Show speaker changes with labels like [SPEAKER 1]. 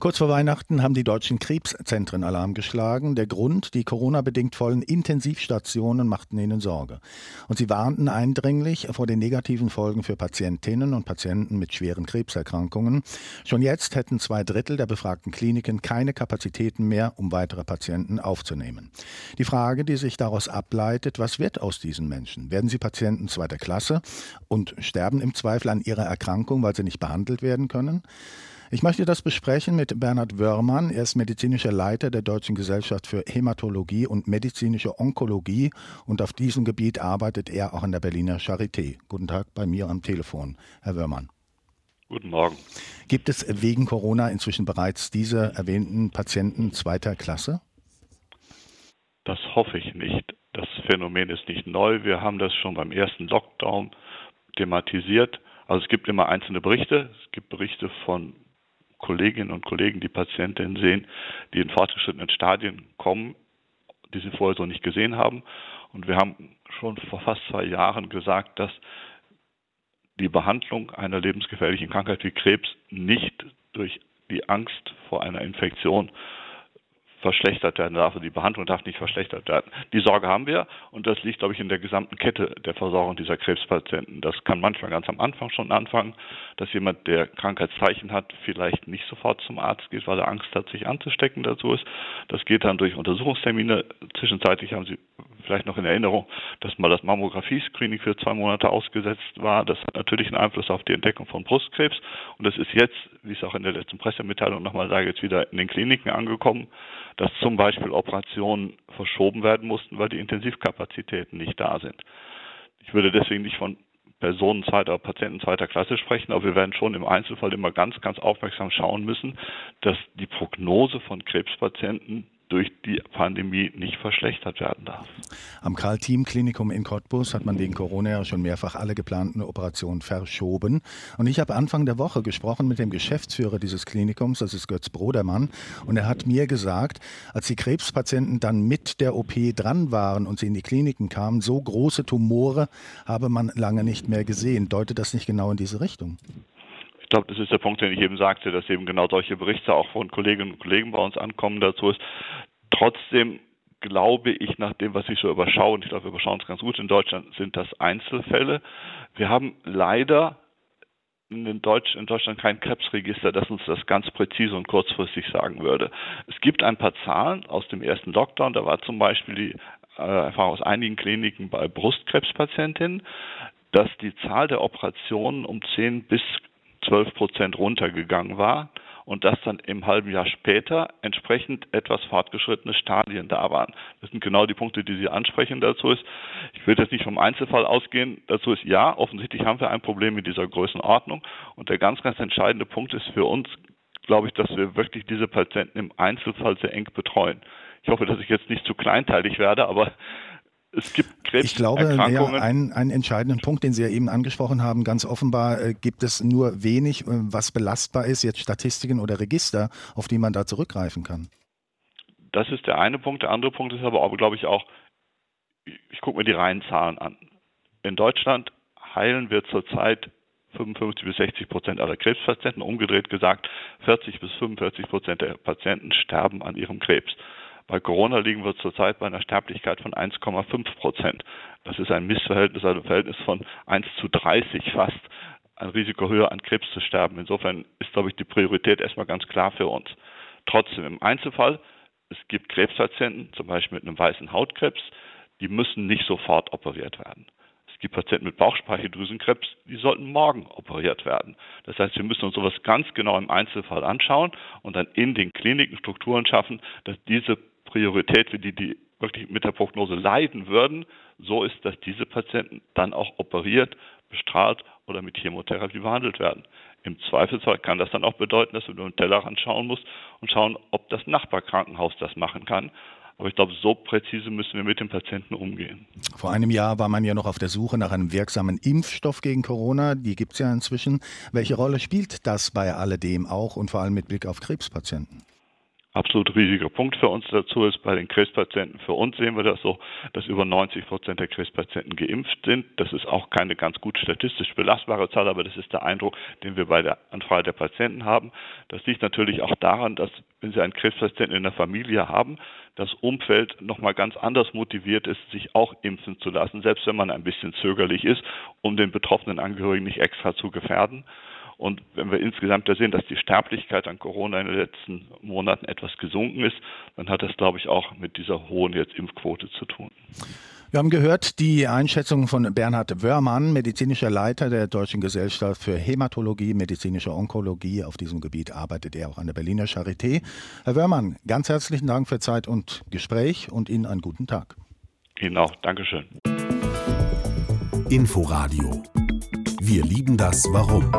[SPEAKER 1] Kurz vor Weihnachten haben die deutschen Krebszentren Alarm geschlagen. Der Grund, die Corona-bedingt vollen Intensivstationen machten ihnen Sorge. Und sie warnten eindringlich vor den negativen Folgen für Patientinnen und Patienten mit schweren Krebserkrankungen. Schon jetzt hätten zwei Drittel der befragten Kliniken keine Kapazitäten mehr, um weitere Patienten aufzunehmen. Die Frage, die sich daraus ableitet, was wird aus diesen Menschen? Werden sie Patienten zweiter Klasse und sterben im Zweifel an ihrer Erkrankung, weil sie nicht behandelt werden können? Ich möchte das besprechen mit Bernhard Wörmann. Er ist medizinischer Leiter der Deutschen Gesellschaft für Hämatologie und medizinische Onkologie und auf diesem Gebiet arbeitet er auch an der Berliner Charité. Guten Tag bei mir am Telefon, Herr Wörmann.
[SPEAKER 2] Guten Morgen.
[SPEAKER 1] Gibt es wegen Corona inzwischen bereits diese erwähnten Patienten zweiter Klasse?
[SPEAKER 2] Das hoffe ich nicht. Das Phänomen ist nicht neu. Wir haben das schon beim ersten Lockdown thematisiert. Also es gibt immer einzelne Berichte. Es gibt Berichte von Kolleginnen und Kollegen, die Patientinnen sehen, die in fortgeschrittenen Stadien kommen, die sie vorher so nicht gesehen haben. Und wir haben schon vor fast zwei Jahren gesagt, dass die Behandlung einer lebensgefährlichen Krankheit wie Krebs nicht durch die Angst vor einer Infektion verschlechtert werden darf. Und die Behandlung darf nicht verschlechtert werden. Die Sorge haben wir und das liegt, glaube ich, in der gesamten Kette der Versorgung dieser Krebspatienten. Das kann manchmal ganz am Anfang schon anfangen, dass jemand, der Krankheitszeichen hat, vielleicht nicht sofort zum Arzt geht, weil er Angst hat, sich anzustecken dazu ist. Das geht dann durch Untersuchungstermine. Zwischenzeitlich haben Sie vielleicht noch in Erinnerung, dass mal das Mammographie-Screening für zwei Monate ausgesetzt war. Das hat natürlich einen Einfluss auf die Entdeckung von Brustkrebs. Und das ist jetzt, wie ich es auch in der letzten Pressemitteilung nochmal sage, jetzt wieder in den Kliniken angekommen dass zum Beispiel Operationen verschoben werden mussten, weil die Intensivkapazitäten nicht da sind. Ich würde deswegen nicht von Personen zweiter, Patienten zweiter Klasse sprechen, aber wir werden schon im Einzelfall immer ganz, ganz aufmerksam schauen müssen, dass die Prognose von Krebspatienten durch die Pandemie nicht verschlechtert werden darf.
[SPEAKER 1] Am Karl-Team-Klinikum in Cottbus hat man wegen Corona ja schon mehrfach alle geplanten Operationen verschoben. Und ich habe Anfang der Woche gesprochen mit dem Geschäftsführer dieses Klinikums, das ist Götz Brodermann, und er hat mir gesagt, als die Krebspatienten dann mit der OP dran waren und sie in die Kliniken kamen, so große Tumore habe man lange nicht mehr gesehen. Deutet das nicht genau in diese Richtung?
[SPEAKER 2] Ich glaube, das ist der Punkt, den ich eben sagte, dass eben genau solche Berichte auch von Kolleginnen und Kollegen bei uns ankommen dazu ist. Trotzdem glaube ich, nach dem, was ich so überschaue, und ich glaube, wir überschauen es ganz gut in Deutschland, sind das Einzelfälle. Wir haben leider in, Deutsch, in Deutschland kein Krebsregister, das uns das ganz präzise und kurzfristig sagen würde. Es gibt ein paar Zahlen aus dem ersten Lockdown. Da war zum Beispiel die äh, Erfahrung aus einigen Kliniken bei Brustkrebspatientinnen, dass die Zahl der Operationen um 10 bis 12 Prozent runtergegangen war und dass dann im halben Jahr später entsprechend etwas fortgeschrittene Stadien da waren. Das sind genau die Punkte, die Sie ansprechen dazu ist. Ich will jetzt nicht vom Einzelfall ausgehen. Dazu ist ja, offensichtlich haben wir ein Problem mit dieser Größenordnung. Und der ganz, ganz entscheidende Punkt ist für uns, glaube ich, dass wir wirklich diese Patienten im Einzelfall sehr eng betreuen. Ich hoffe, dass ich jetzt nicht zu kleinteilig werde, aber es gibt Krebs.
[SPEAKER 1] Ich glaube, ja, einen, einen entscheidenden Punkt, den Sie ja eben angesprochen haben, ganz offenbar äh, gibt es nur wenig, äh, was belastbar ist, jetzt Statistiken oder Register, auf die man da zurückgreifen kann.
[SPEAKER 2] Das ist der eine Punkt. Der andere Punkt ist aber, auch, glaube ich, auch, ich gucke mir die reinen Zahlen an. In Deutschland heilen wir zurzeit 55 bis 60 Prozent aller Krebspatienten. Umgedreht gesagt, 40 bis 45 Prozent der Patienten sterben an ihrem Krebs. Bei Corona liegen wir zurzeit bei einer Sterblichkeit von 1,5 Prozent. Das ist ein Missverhältnis, also ein Verhältnis von 1 zu 30 fast. Ein Risiko höher an Krebs zu sterben. Insofern ist, glaube ich, die Priorität erstmal ganz klar für uns. Trotzdem im Einzelfall, es gibt Krebspatienten, zum Beispiel mit einem weißen Hautkrebs, die müssen nicht sofort operiert werden. Es gibt Patienten mit Bauchspeicheldrüsenkrebs, die sollten morgen operiert werden. Das heißt, wir müssen uns sowas ganz genau im Einzelfall anschauen und dann in den Kliniken Strukturen schaffen, dass diese Priorität, für die die wirklich mit der Prognose leiden würden, so ist, dass diese Patienten dann auch operiert, bestrahlt oder mit Chemotherapie behandelt werden. Im Zweifelsfall kann das dann auch bedeuten, dass man über den Tellerrand schauen muss und schauen, ob das Nachbarkrankenhaus das machen kann. Aber ich glaube, so präzise müssen wir mit den Patienten umgehen.
[SPEAKER 1] Vor einem Jahr war man ja noch auf der Suche nach einem wirksamen Impfstoff gegen Corona. Die gibt es ja inzwischen. Welche Rolle spielt das bei alledem auch und vor allem mit Blick auf Krebspatienten?
[SPEAKER 2] Absolut riesiger Punkt für uns dazu ist, bei den Krebspatienten, für uns sehen wir das so, dass über 90 Prozent der Krebspatienten geimpft sind. Das ist auch keine ganz gut statistisch belastbare Zahl, aber das ist der Eindruck, den wir bei der Anfrage der Patienten haben. Das liegt natürlich auch daran, dass wenn Sie einen Krebspatienten in der Familie haben, das Umfeld nochmal ganz anders motiviert ist, sich auch impfen zu lassen, selbst wenn man ein bisschen zögerlich ist, um den betroffenen Angehörigen nicht extra zu gefährden. Und wenn wir insgesamt da sehen, dass die Sterblichkeit an Corona in den letzten Monaten etwas gesunken ist, dann hat das, glaube ich, auch mit dieser hohen jetzt Impfquote zu tun.
[SPEAKER 1] Wir haben gehört die Einschätzung von Bernhard Wörmann, medizinischer Leiter der Deutschen Gesellschaft für Hämatologie, medizinische Onkologie. Auf diesem Gebiet arbeitet er auch an der Berliner Charité. Herr Wörmann, ganz herzlichen Dank für Zeit und Gespräch und Ihnen einen guten Tag.
[SPEAKER 2] Ihnen auch. Dankeschön.
[SPEAKER 3] Inforadio. Wir lieben das Warum.